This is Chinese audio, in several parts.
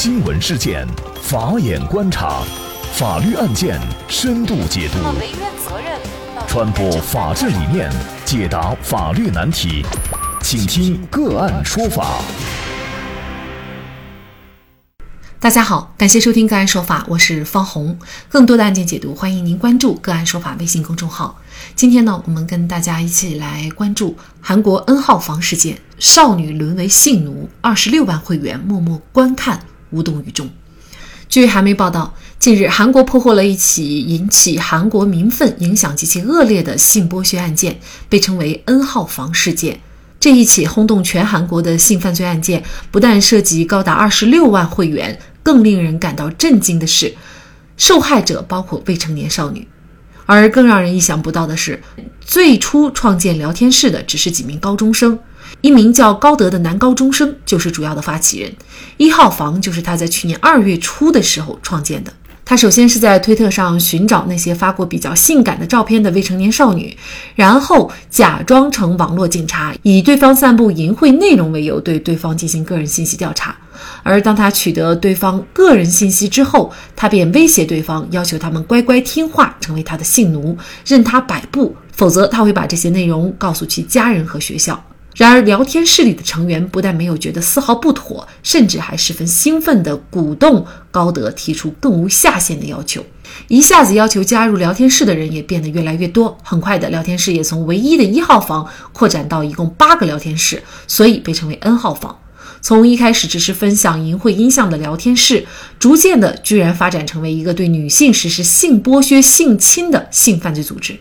新闻事件，法眼观察，法律案件深度解读，传播法治理念，解答法律难题，请听个案说法。大家好，感谢收听个案说法，我是方红。更多的案件解读，欢迎您关注个案说法微信公众号。今天呢，我们跟大家一起来关注韩国 N 号房事件，少女沦为性奴，二十六万会员默默观看，无动于衷。据韩媒报道，近日韩国破获了一起引起韩国民愤、影响极其恶劣的性剥削案件，被称为 N 号房事件。这一起轰动全韩国的性犯罪案件，不但涉及高达二十六万会员。更令人感到震惊的是，受害者包括未成年少女，而更让人意想不到的是，最初创建聊天室的只是几名高中生，一名叫高德的男高中生就是主要的发起人，一号房就是他在去年二月初的时候创建的。他首先是在推特上寻找那些发过比较性感的照片的未成年少女，然后假装成网络警察，以对方散布淫秽内容为由，对对方进行个人信息调查。而当他取得对方个人信息之后，他便威胁对方，要求他们乖乖听话，成为他的性奴，任他摆布，否则他会把这些内容告诉其家人和学校。然而，聊天室里的成员不但没有觉得丝毫不妥，甚至还十分兴奋地鼓动高德提出更无下限的要求。一下子要求加入聊天室的人也变得越来越多。很快的，聊天室也从唯一的一号房扩展到一共八个聊天室，所以被称为 N 号房。从一开始只是分享淫秽音像的聊天室，逐渐的居然发展成为一个对女性实施性剥削、性侵的性犯罪组织。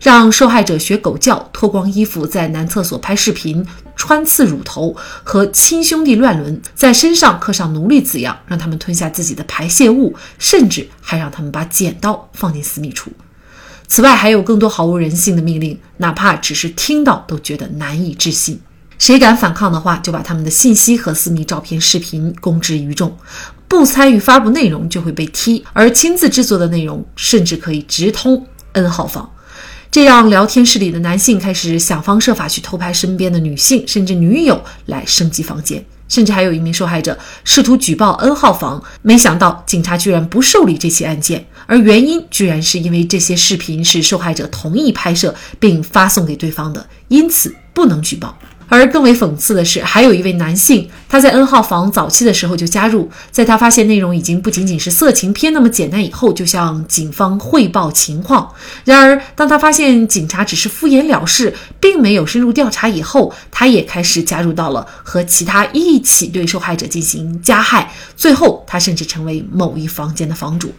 让受害者学狗叫、脱光衣服在男厕所拍视频、穿刺乳头和亲兄弟乱伦，在身上刻上奴隶字样，让他们吞下自己的排泄物，甚至还让他们把剪刀放进私密处。此外，还有更多毫无人性的命令，哪怕只是听到都觉得难以置信。谁敢反抗的话，就把他们的信息和私密照片、视频公之于众；不参与发布内容就会被踢，而亲自制作的内容甚至可以直通 N 号房。这让聊天室里的男性开始想方设法去偷拍身边的女性，甚至女友来升级房间，甚至还有一名受害者试图举报 N 号房，没想到警察居然不受理这起案件，而原因居然是因为这些视频是受害者同意拍摄并发送给对方的，因此不能举报。而更为讽刺的是，还有一位男性，他在 N 号房早期的时候就加入，在他发现内容已经不仅仅是色情片那么简单以后，就向警方汇报情况。然而，当他发现警察只是敷衍了事，并没有深入调查以后，他也开始加入到了和其他一起对受害者进行加害。最后，他甚至成为某一房间的房主。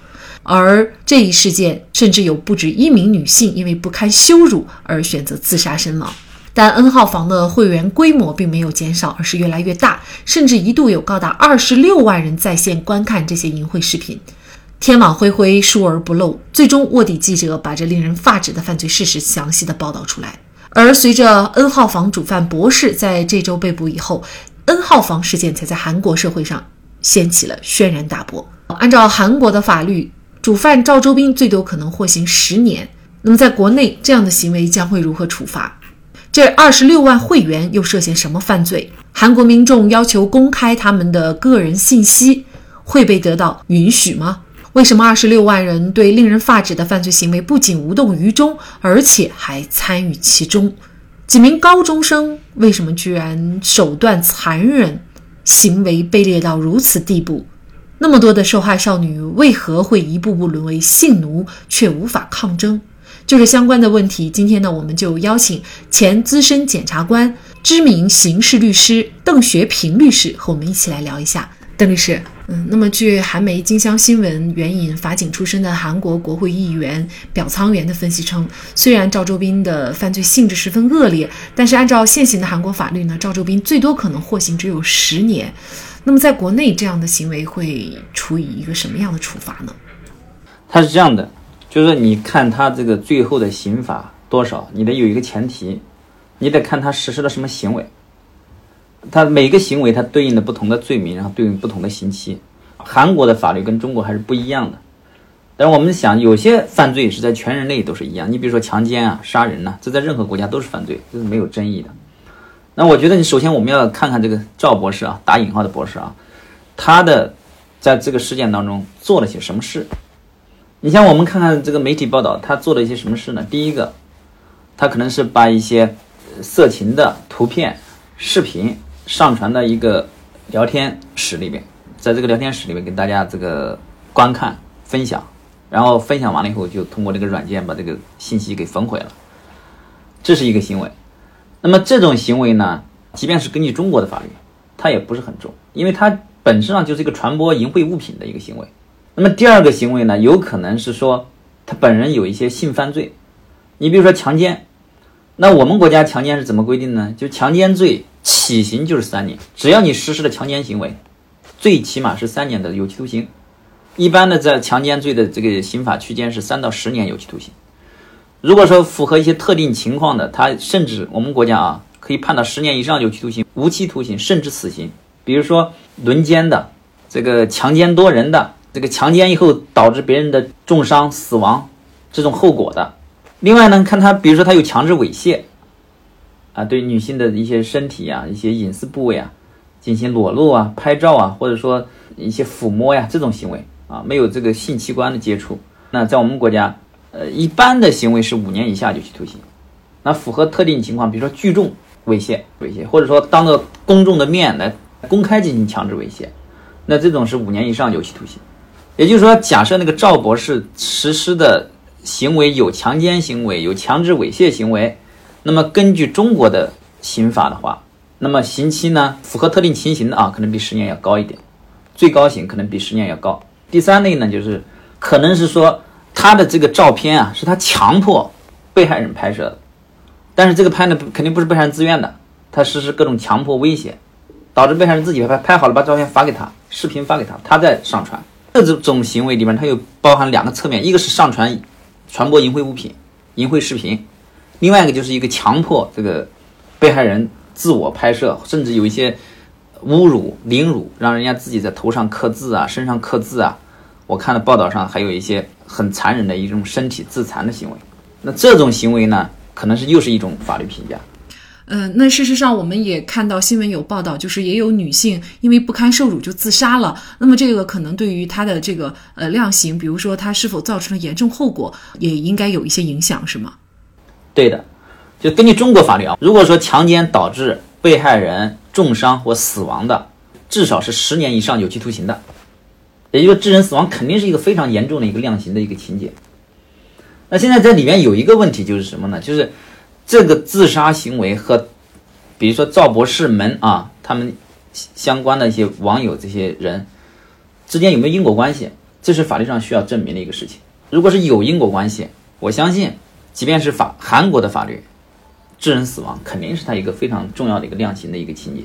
而这一事件，甚至有不止一名女性因为不堪羞辱而选择自杀身亡。但 N 号房的会员规模并没有减少，而是越来越大，甚至一度有高达二十六万人在线观看这些淫秽视频。天网恢恢，疏而不漏，最终卧底记者把这令人发指的犯罪事实详细的报道出来。而随着 N 号房主犯博士在这周被捕以后，N 号房事件才在韩国社会上掀起了轩然大波。按照韩国的法律，主犯赵周斌最多可能获刑十年。那么在国内，这样的行为将会如何处罚？这二十六万会员又涉嫌什么犯罪？韩国民众要求公开他们的个人信息，会被得到允许吗？为什么二十六万人对令人发指的犯罪行为不仅无动于衷，而且还参与其中？几名高中生为什么居然手段残忍，行为卑劣到如此地步？那么多的受害少女为何会一步步沦为性奴，却无法抗争？就是相关的问题，今天呢，我们就邀请前资深检察官、知名刑事律师邓学平律师和我们一起来聊一下。邓律师，嗯，那么据韩媒金乡新闻援引法警出身的韩国国会议员表仓元的分析称，虽然赵周斌的犯罪性质十分恶劣，但是按照现行的韩国法律呢，赵周斌最多可能获刑只有十年。那么在国内这样的行为会处以一个什么样的处罚呢？他是这样的。就是说，你看他这个最后的刑罚多少，你得有一个前提，你得看他实施了什么行为。他每个行为，它对应的不同的罪名，然后对应不同的刑期。韩国的法律跟中国还是不一样的。但是我们想，有些犯罪是在全人类都是一样。你比如说强奸啊、杀人呐，这在任何国家都是犯罪，这是没有争议的。那我觉得，你首先我们要看看这个赵博士啊，打引号的博士啊，他的在这个事件当中做了些什么事。你像我们看看这个媒体报道，他做了一些什么事呢？第一个，他可能是把一些色情的图片、视频上传到一个聊天室里边，在这个聊天室里面给大家这个观看、分享，然后分享完了以后，就通过这个软件把这个信息给焚毁了，这是一个行为。那么这种行为呢，即便是根据中国的法律，它也不是很重，因为它本质上就是一个传播淫秽物品的一个行为。那么第二个行为呢，有可能是说他本人有一些性犯罪，你比如说强奸，那我们国家强奸是怎么规定呢？就强奸罪起刑就是三年，只要你实施了强奸行为，最起码是三年的有期徒刑。一般的在强奸罪的这个刑法区间是三到十年有期徒刑。如果说符合一些特定情况的，他甚至我们国家啊可以判到十年以上有期徒刑、无期徒刑，甚至死刑。比如说轮奸的，这个强奸多人的。这个强奸以后导致别人的重伤死亡，这种后果的。另外呢，看他，比如说他有强制猥亵，啊，对女性的一些身体啊、一些隐私部位啊进行裸露啊、拍照啊，或者说一些抚摸呀这种行为啊，没有这个性器官的接触，那在我们国家，呃，一般的行为是五年以下有期徒刑。那符合特定情况，比如说聚众猥亵、猥亵，或者说当着公众的面来公开进行强制猥亵，那这种是五年以上有期徒刑。也就是说，假设那个赵博士实施的行为有强奸行为、有强制猥亵行为，那么根据中国的刑法的话，那么刑期呢，符合特定情形的啊，可能比十年要高一点，最高刑可能比十年要高。第三类呢，就是可能是说他的这个照片啊，是他强迫被害人拍摄的，但是这个拍呢，肯定不是被害人自愿的，他实施各种强迫威胁，导致被害人自己拍拍好了，把照片发给他，视频发给他，他再上传。这种行为里面，它又包含两个侧面，一个是上传、传播淫秽物品、淫秽视频，另外一个就是一个强迫这个被害人自我拍摄，甚至有一些侮辱、凌辱，让人家自己在头上刻字啊、身上刻字啊。我看了报道上还有一些很残忍的一种身体自残的行为。那这种行为呢，可能是又是一种法律评价。嗯，那事实上我们也看到新闻有报道，就是也有女性因为不堪受辱就自杀了。那么这个可能对于她的这个呃量刑，比如说她是否造成了严重后果，也应该有一些影响，是吗？对的，就根据中国法律啊，如果说强奸导致被害人重伤或死亡的，至少是十年以上有期徒刑的。也就是，致人死亡肯定是一个非常严重的一个量刑的一个情节。那现在这里面有一个问题就是什么呢？就是。这个自杀行为和，比如说赵博士们啊，他们相关的一些网友这些人之间有没有因果关系？这是法律上需要证明的一个事情。如果是有因果关系，我相信，即便是法韩国的法律，致人死亡肯定是他一个非常重要的一个量刑的一个情节。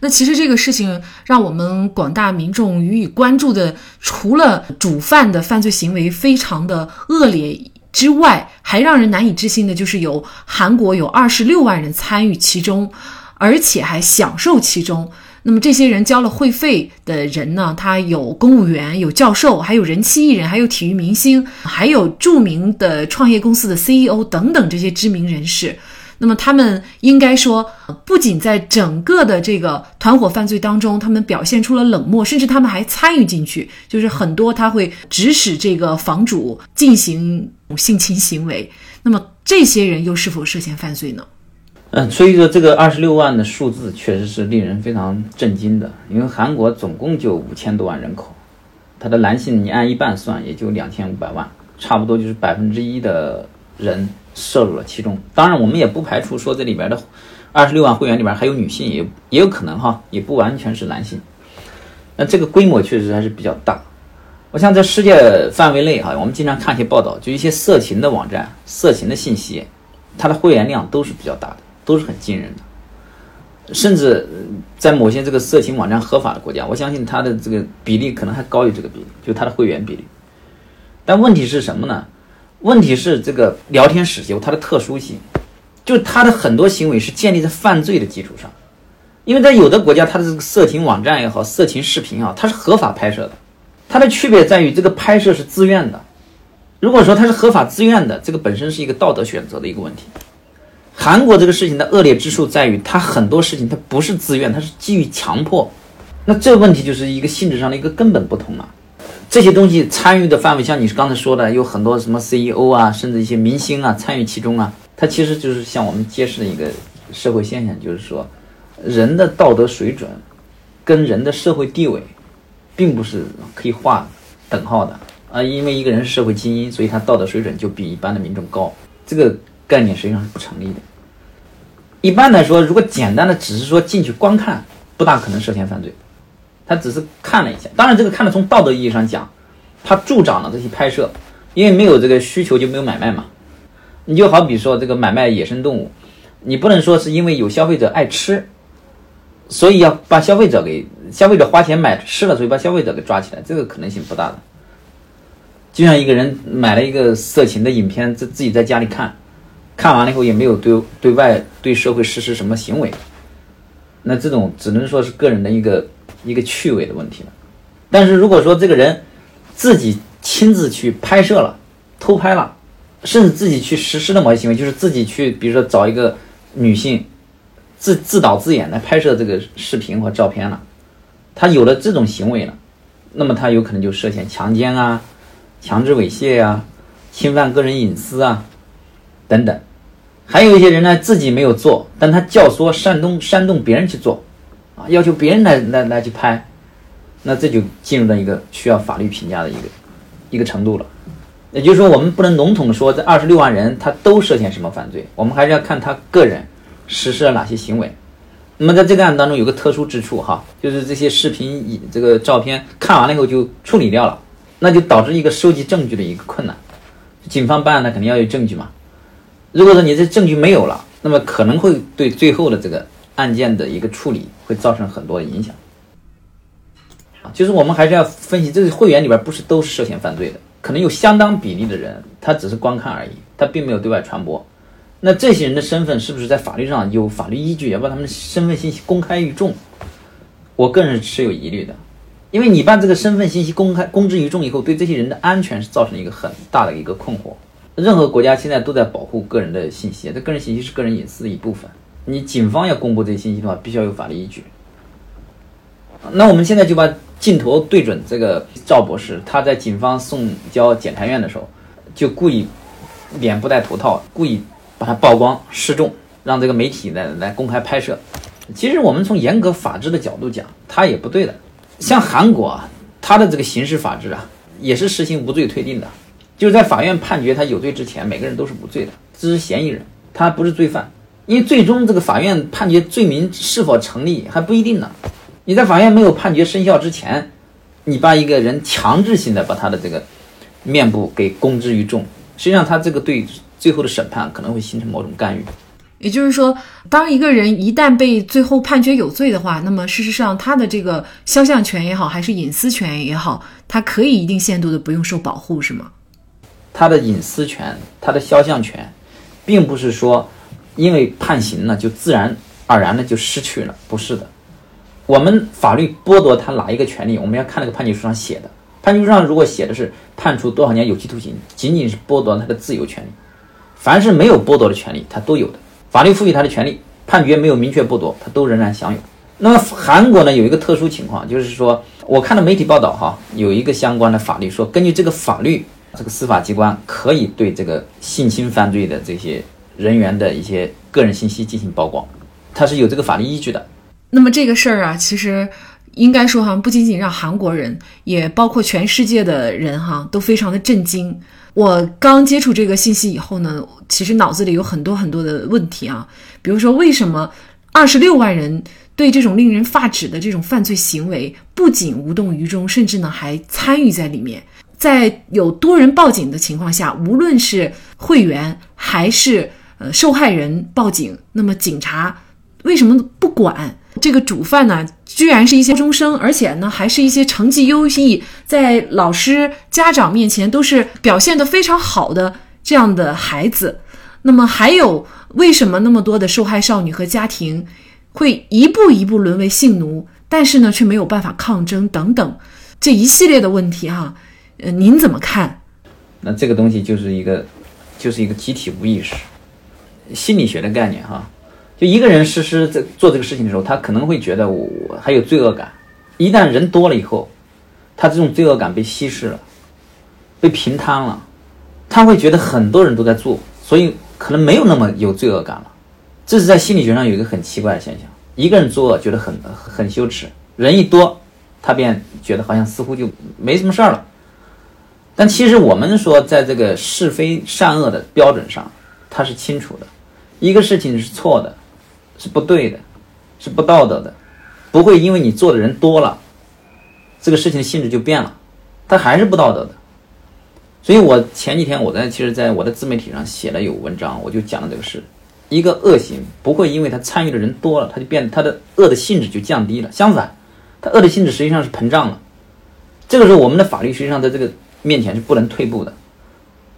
那其实这个事情让我们广大民众予以关注的，除了主犯的犯罪行为非常的恶劣。之外，还让人难以置信的就是有韩国有二十六万人参与其中，而且还享受其中。那么这些人交了会费的人呢？他有公务员，有教授，还有人气艺人，还有体育明星，还有著名的创业公司的 CEO 等等这些知名人士。那么他们应该说，不仅在整个的这个团伙犯罪当中，他们表现出了冷漠，甚至他们还参与进去，就是很多他会指使这个房主进行性侵行为。那么这些人又是否涉嫌犯罪呢？嗯，所以说这个二十六万的数字确实是令人非常震惊的，因为韩国总共就五千多万人口，他的男性你按一半算，也就两千五百万，差不多就是百分之一的人。摄入了其中，当然我们也不排除说这里边的二十六万会员里边还有女性，也也有可能哈，也不完全是男性。那这个规模确实还是比较大。我想在世界范围内哈，我们经常看一些报道，就一些色情的网站、色情的信息，它的会员量都是比较大的，都是很惊人的。甚至在某些这个色情网站合法的国家，我相信它的这个比例可能还高于这个比例，就它的会员比例。但问题是什么呢？问题是这个聊天室有它的特殊性，就它的很多行为是建立在犯罪的基础上，因为在有的国家，它的这个色情网站也好，色情视频啊，它是合法拍摄的，它的区别在于这个拍摄是自愿的。如果说它是合法自愿的，这个本身是一个道德选择的一个问题。韩国这个事情的恶劣之处在于，它很多事情它不是自愿，它是基于强迫。那这问题就是一个性质上的一个根本不同了。这些东西参与的范围，像你刚才说的，有很多什么 CEO 啊，甚至一些明星啊参与其中啊，它其实就是向我们揭示的一个社会现象，就是说，人的道德水准跟人的社会地位，并不是可以划等号的啊。因为一个人是社会精英，所以他道德水准就比一般的民众高，这个概念实际上是不成立的。一般来说，如果简单的只是说进去观看，不大可能涉嫌犯罪。他只是看了一下，当然这个看了从道德意义上讲，他助长了这些拍摄，因为没有这个需求就没有买卖嘛。你就好比说这个买卖野生动物，你不能说是因为有消费者爱吃，所以要把消费者给消费者花钱买吃了，所以把消费者给抓起来，这个可能性不大的。就像一个人买了一个色情的影片，自自己在家里看，看完了以后也没有对对外对社会实施什么行为，那这种只能说是个人的一个。一个趣味的问题了，但是如果说这个人自己亲自去拍摄了、偷拍了，甚至自己去实施的某些行为，就是自己去，比如说找一个女性自自导自演来拍摄这个视频或照片了，他有了这种行为了，那么他有可能就涉嫌强奸啊、强制猥亵啊、侵犯个人隐私啊等等。还有一些人呢，自己没有做，但他教唆、煽动、煽动别人去做。啊，要求别人来来来去拍，那这就进入到一个需要法律评价的一个一个程度了。也就是说，我们不能笼统的说这二十六万人他都涉嫌什么犯罪，我们还是要看他个人实施了哪些行为。那么在这个案子当中有个特殊之处哈，就是这些视频、这个照片看完了以后就处理掉了，那就导致一个收集证据的一个困难。警方办案呢肯定要有证据嘛，如果说你这证据没有了，那么可能会对最后的这个。案件的一个处理会造成很多影响，啊，就是我们还是要分析，这个会员里边不是都是涉嫌犯罪的，可能有相当比例的人他只是观看而已，他并没有对外传播。那这些人的身份是不是在法律上有法律依据，要把他们的身份信息公开于众？我个人是持有疑虑的，因为你把这个身份信息公开公之于众以后，对这些人的安全是造成一个很大的一个困惑。任何国家现在都在保护个人的信息，这个人信息是个人隐私的一部分。你警方要公布这些信息的话，必须要有法律依据。那我们现在就把镜头对准这个赵博士，他在警方送交检察院的时候，就故意脸不戴头套，故意把他曝光示众，让这个媒体来来公开拍摄。其实我们从严格法治的角度讲，他也不对的。像韩国啊，他的这个刑事法治啊，也是实行无罪推定的，就是在法院判决他有罪之前，每个人都是无罪的，只是嫌疑人，他不是罪犯。因为最终这个法院判决罪名是否成立还不一定呢。你在法院没有判决生效之前，你把一个人强制性的把他的这个面部给公之于众，实际上他这个对最后的审判可能会形成某种干预。也就是说，当一个人一旦被最后判决有罪的话，那么事实上他的这个肖像权也好，还是隐私权也好，他可以一定限度的不用受保护，是吗？他的隐私权，他的肖像权，并不是说。因为判刑呢，就自然而然的就失去了，不是的。我们法律剥夺他哪一个权利，我们要看那个判决书上写的。判决书上如果写的是判处多少年有期徒刑，仅仅是剥夺他的自由权利。凡是没有剥夺的权利，他都有的。法律赋予他的权利，判决没有明确剥夺，他都仍然享有。那么韩国呢，有一个特殊情况，就是说，我看到媒体报道哈，有一个相关的法律说，根据这个法律，这个司法机关可以对这个性侵犯罪的这些。人员的一些个人信息进行曝光，它是有这个法律依据的。那么这个事儿啊，其实应该说哈，不仅仅让韩国人，也包括全世界的人哈，都非常的震惊。我刚接触这个信息以后呢，其实脑子里有很多很多的问题啊，比如说为什么二十六万人对这种令人发指的这种犯罪行为不仅无动于衷，甚至呢还参与在里面？在有多人报警的情况下，无论是会员还是呃，受害人报警，那么警察为什么不管这个主犯呢？居然是一些高中生，而且呢，还是一些成绩优异，在老师、家长面前都是表现得非常好的这样的孩子。那么还有，为什么那么多的受害少女和家庭会一步一步沦为性奴？但是呢，却没有办法抗争等等这一系列的问题哈？呃，您怎么看？那这个东西就是一个，就是一个集体无意识。心理学的概念哈，就一个人实施在做这个事情的时候，他可能会觉得我我还有罪恶感，一旦人多了以后，他这种罪恶感被稀释了，被平摊了，他会觉得很多人都在做，所以可能没有那么有罪恶感了。这是在心理学上有一个很奇怪的现象：一个人作恶觉得很很羞耻，人一多，他便觉得好像似乎就没什么事儿了。但其实我们说，在这个是非善恶的标准上，它是清楚的。一个事情是错的，是不对的，是不道德的，不会因为你做的人多了，这个事情的性质就变了，它还是不道德的。所以我前几天我在其实在我的自媒体上写了有文章，我就讲了这个事：一个恶行不会因为他参与的人多了，他就变他的恶的性质就降低了，相反，他恶的性质实际上是膨胀了。这个时候，我们的法律实际上在这个。面前是不能退步的。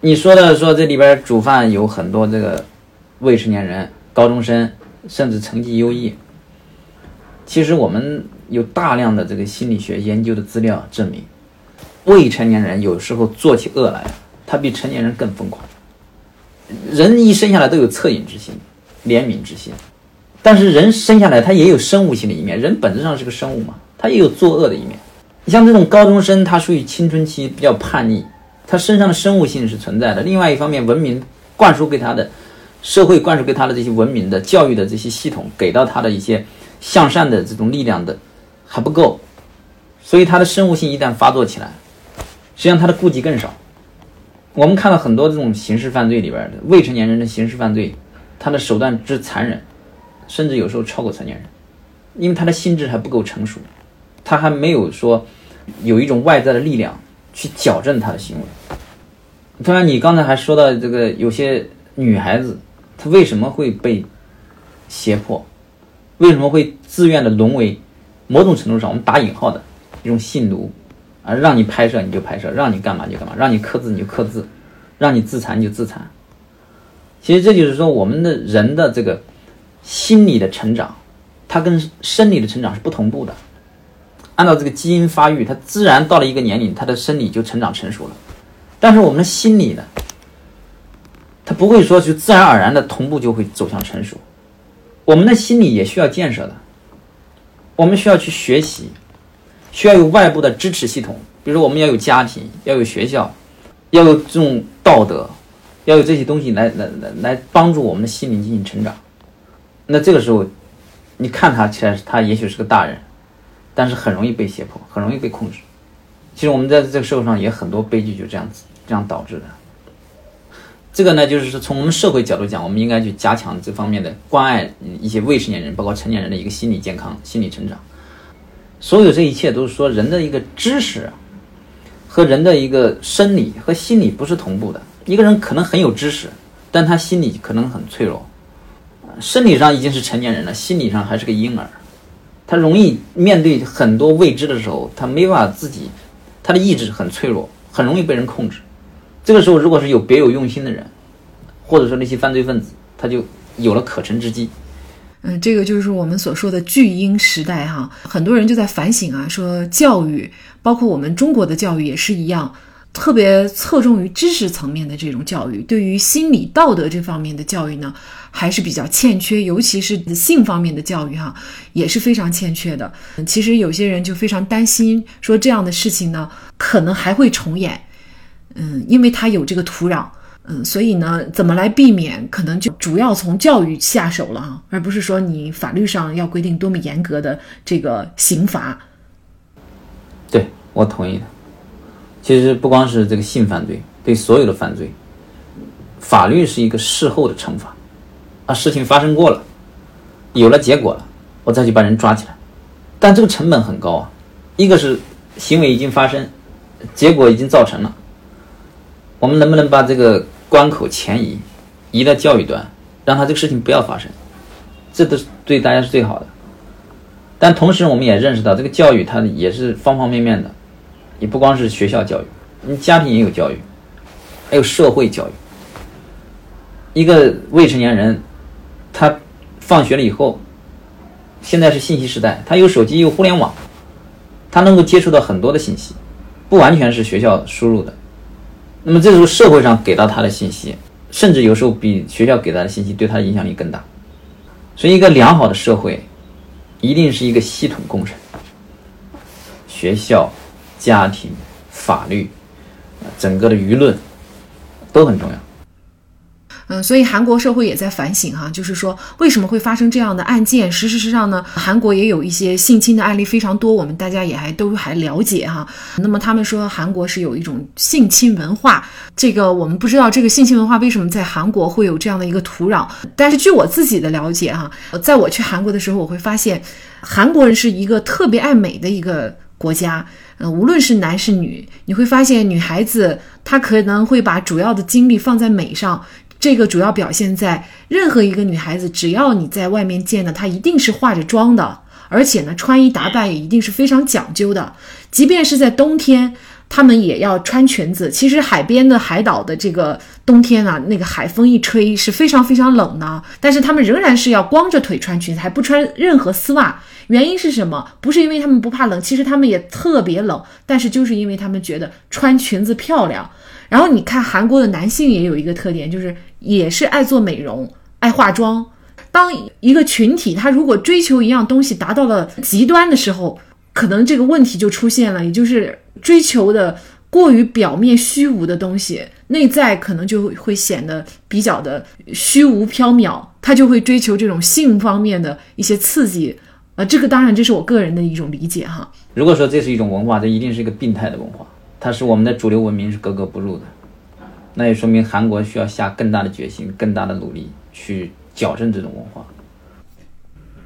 你说的说这里边主犯有很多这个未成年人、高中生，甚至成绩优异。其实我们有大量的这个心理学研究的资料证明，未成年人有时候做起恶来，他比成年人更疯狂。人一生下来都有恻隐之心、怜悯之心，但是人生下来他也有生物性的一面，人本质上是个生物嘛，他也有作恶的一面。你像这种高中生，他属于青春期，比较叛逆，他身上的生物性是存在的。另外一方面，文明灌输给他的，社会灌输给他的这些文明的教育的这些系统，给到他的一些向善的这种力量的还不够，所以他的生物性一旦发作起来，实际上他的顾忌更少。我们看到很多这种刑事犯罪里边的未成年人的刑事犯罪，他的手段之残忍，甚至有时候超过成年人，因为他的心智还不够成熟，他还没有说。有一种外在的力量去矫正他的行为。当然，你刚才还说到这个，有些女孩子他为什么会被胁迫？为什么会自愿的沦为某种程度上我们打引号的一种性奴啊？让你拍摄你就拍摄，让你干嘛就干嘛，让你刻字你就刻字，让你自残你就自残。其实这就是说，我们的人的这个心理的成长，它跟生理的成长是不同步的。按照这个基因发育，它自然到了一个年龄，它的生理就成长成熟了。但是我们的心理呢，它不会说就自然而然的同步就会走向成熟。我们的心理也需要建设的，我们需要去学习，需要有外部的支持系统，比如说我们要有家庭，要有学校，要有这种道德，要有这些东西来来来来帮助我们的心灵进行成长。那这个时候，你看他起来，他也许是个大人。但是很容易被胁迫，很容易被控制。其实我们在这个社会上也很多悲剧就这样子这样导致的。这个呢，就是说从我们社会角度讲，我们应该去加强这方面的关爱一些未成年人，包括成年人的一个心理健康、心理成长。所有这一切都是说人的一个知识和人的一个生理和心理不是同步的。一个人可能很有知识，但他心理可能很脆弱。生理上已经是成年人了，心理上还是个婴儿。他容易面对很多未知的时候，他没办法自己，他的意志很脆弱，很容易被人控制。这个时候，如果是有别有用心的人，或者说那些犯罪分子，他就有了可乘之机。嗯，这个就是我们所说的巨婴时代哈，很多人就在反省啊，说教育，包括我们中国的教育也是一样。特别侧重于知识层面的这种教育，对于心理道德这方面的教育呢，还是比较欠缺，尤其是性方面的教育哈，也是非常欠缺的。其实有些人就非常担心，说这样的事情呢，可能还会重演。嗯，因为他有这个土壤，嗯，所以呢，怎么来避免，可能就主要从教育下手了啊，而不是说你法律上要规定多么严格的这个刑罚。对我同意的。其实不光是这个性犯罪，对所有的犯罪，法律是一个事后的惩罚，啊，事情发生过了，有了结果了，我再去把人抓起来，但这个成本很高啊。一个是行为已经发生，结果已经造成了，我们能不能把这个关口前移，移到教育端，让他这个事情不要发生，这都是对大家是最好的。但同时，我们也认识到，这个教育它也是方方面面的。也不光是学校教育，你家庭也有教育，还有社会教育。一个未成年人，他放学了以后，现在是信息时代，他有手机，有互联网，他能够接触到很多的信息，不完全是学校输入的。那么这时候社会上给到他的信息，甚至有时候比学校给他的信息对他的影响力更大。所以，一个良好的社会，一定是一个系统工程。学校、家庭、法律，整个的舆论都很重要。嗯，所以韩国社会也在反省哈，就是说为什么会发生这样的案件？事实上呢，韩国也有一些性侵的案例非常多，我们大家也还都还了解哈。那么他们说韩国是有一种性侵文化，这个我们不知道这个性侵文化为什么在韩国会有这样的一个土壤。但是据我自己的了解哈，在我去韩国的时候，我会发现韩国人是一个特别爱美的一个国家。嗯，无论是男是女，你会发现女孩子她可能会把主要的精力放在美上。这个主要表现在任何一个女孩子，只要你在外面见的，她一定是化着妆的，而且呢，穿衣打扮也一定是非常讲究的。即便是在冬天，她们也要穿裙子。其实海边的海岛的这个冬天啊，那个海风一吹是非常非常冷的，但是她们仍然是要光着腿穿裙子，还不穿任何丝袜。原因是什么？不是因为她们不怕冷，其实她们也特别冷，但是就是因为她们觉得穿裙子漂亮。然后你看韩国的男性也有一个特点，就是也是爱做美容、爱化妆。当一个群体他如果追求一样东西达到了极端的时候，可能这个问题就出现了，也就是追求的过于表面虚无的东西，内在可能就会显得比较的虚无缥缈。他就会追求这种性方面的一些刺激。呃，这个当然这是我个人的一种理解哈。如果说这是一种文化，这一定是一个病态的文化。它是我们的主流文明是格格不入的，那也说明韩国需要下更大的决心、更大的努力去矫正这种文化。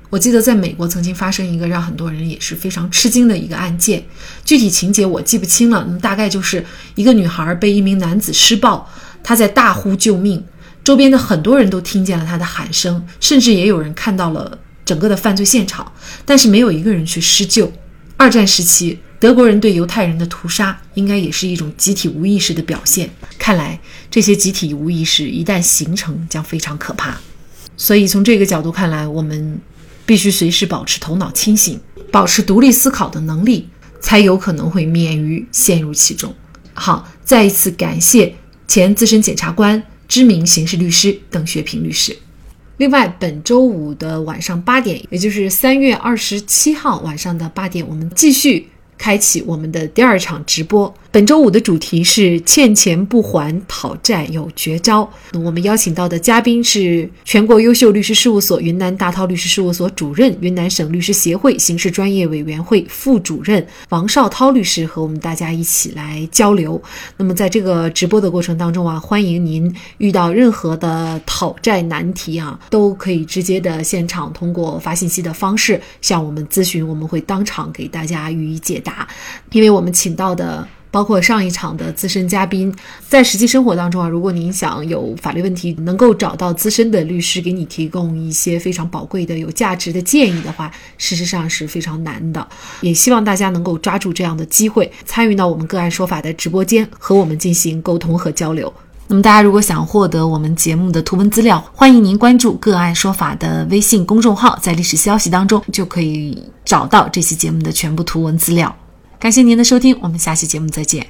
我记得在美国曾经发生一个让很多人也是非常吃惊的一个案件，具体情节我记不清了，那么大概就是一个女孩被一名男子施暴，她在大呼救命，周边的很多人都听见了她的喊声，甚至也有人看到了整个的犯罪现场，但是没有一个人去施救。二战时期，德国人对犹太人的屠杀，应该也是一种集体无意识的表现。看来，这些集体无意识一旦形成，将非常可怕。所以，从这个角度看来，我们必须随时保持头脑清醒，保持独立思考的能力，才有可能会免于陷入其中。好，再一次感谢前资深检察官、知名刑事律师邓学平律师。另外，本周五的晚上八点，也就是三月二十七号晚上的八点，我们继续开启我们的第二场直播。本周五的主题是欠钱不还讨债有绝招。我们邀请到的嘉宾是全国优秀律师事务所云南大韬律师事务所主任、云南省律师协会刑事专业委员会副主任王绍涛律师，和我们大家一起来交流。那么在这个直播的过程当中啊，欢迎您遇到任何的讨债难题啊，都可以直接的现场通过发信息的方式向我们咨询，我们会当场给大家予以解答。因为我们请到的。包括上一场的资深嘉宾，在实际生活当中啊，如果您想有法律问题，能够找到资深的律师给你提供一些非常宝贵的、有价值的建议的话，事实上是非常难的。也希望大家能够抓住这样的机会，参与到我们个案说法的直播间，和我们进行沟通和交流。那么，大家如果想获得我们节目的图文资料，欢迎您关注“个案说法”的微信公众号，在历史消息当中就可以找到这期节目的全部图文资料。感谢您的收听，我们下期节目再见。